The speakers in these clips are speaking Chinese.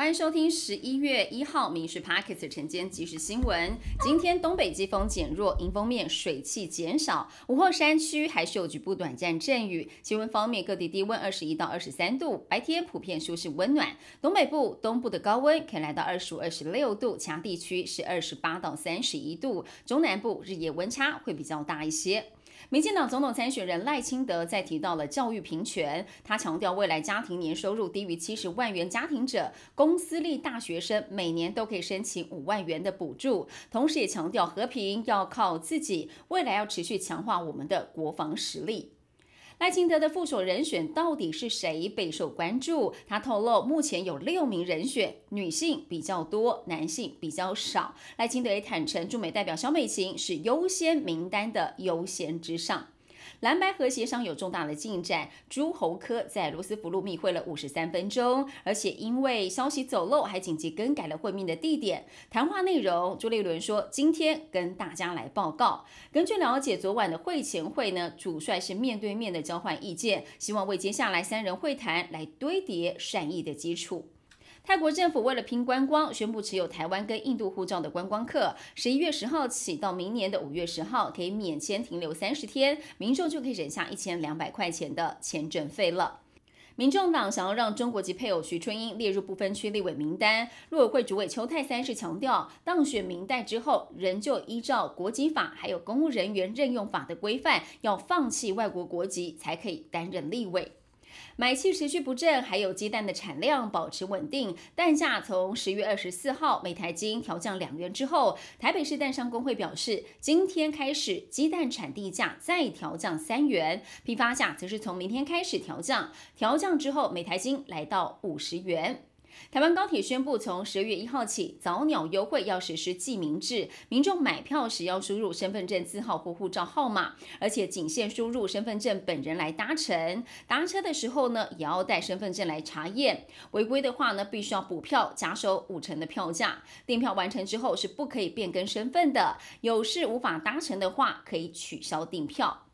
欢迎收听十一月一号《民事 Parkes》晨间即时新闻。今天东北季风减弱，迎风面水汽减少，午后山区还是有局部短暂阵雨。气温方面，各地低温二十一到二十三度，白天普遍舒适温暖。东北部、东部的高温可以来到二十五、二十六度，其他地区是二十八到三十一度。中南部日夜温差会比较大一些。民进党总统参选人赖清德在提到了教育平权，他强调未来家庭年收入低于七十万元家庭者，公私立大学生每年都可以申请五万元的补助，同时也强调和平要靠自己，未来要持续强化我们的国防实力。赖清德的副手人选到底是谁备受关注？他透露，目前有六名人选，女性比较多，男性比较少。赖清德也坦承，驻美代表小美琴是优先名单的优先之上。蓝白和协商有重大的进展，朱侯科在罗斯福路密会了五十三分钟，而且因为消息走漏，还紧急更改了会面的地点。谈话内容，朱立伦说今天跟大家来报告。根据了解，昨晚的会前会呢，主帅是面对面的交换意见，希望为接下来三人会谈来堆叠善意的基础。泰国政府为了拼观光，宣布持有台湾跟印度护照的观光客，十一月十号起到明年的五月十号，可以免签停留三十天，民众就可以省下一千两百块钱的签证费了。民众党想要让中国籍配偶徐春英列入不分区立委名单，陆委会主委邱泰三是强调，当选明代之后，仍旧依照国籍法还有公务人员任用法的规范，要放弃外国国籍才可以担任立委。买气持续不振，还有鸡蛋的产量保持稳定，蛋价从十月二十四号每台斤调降两元之后，台北市蛋商工会表示，今天开始鸡蛋产地价再调降三元，批发价则是从明天开始调降，调降之后每台斤来到五十元。台湾高铁宣布，从十二月一号起，早鸟优惠要实施记名制，民众买票时要输入身份证字号或护照号码，而且仅限输入身份证本人来搭乘。搭车的时候呢，也要带身份证来查验。违规的话呢，必须要补票，加收五成的票价。订票完成之后是不可以变更身份的。有事无法搭乘的话，可以取消订票。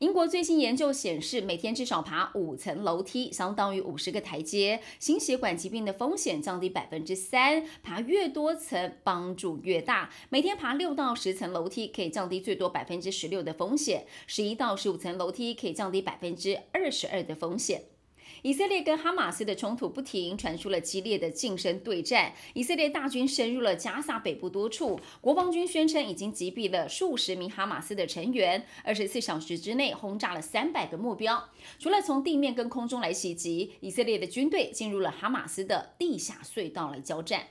英国最新研究显示，每天至少爬五层楼梯，相当于五十个台阶，心血管疾病的风险降低百分之三。爬越多层，帮助越大。每天爬六到十层楼梯，可以降低最多百分之十六的风险；十一到十五层楼梯，可以降低百分之二十二的风险。以色列跟哈马斯的冲突不停，传出了激烈的近身对战。以色列大军深入了加萨北部多处，国防军宣称已经击毙了数十名哈马斯的成员，二十四小时之内轰炸了三百个目标。除了从地面跟空中来袭击，以色列的军队进入了哈马斯的地下隧道来交战。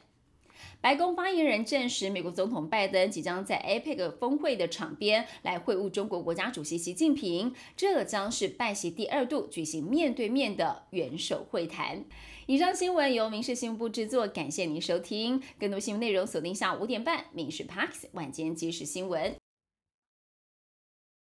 白宫发言人证实，美国总统拜登即将在 APEC 峰会的场边来会晤中国国家主席习近平，这将是拜习第二度举行面对面的元首会谈。以上新闻由民事新闻部制作，感谢您收听。更多新闻内容锁定下午五点半《民事 Parks 晚间即时新闻》。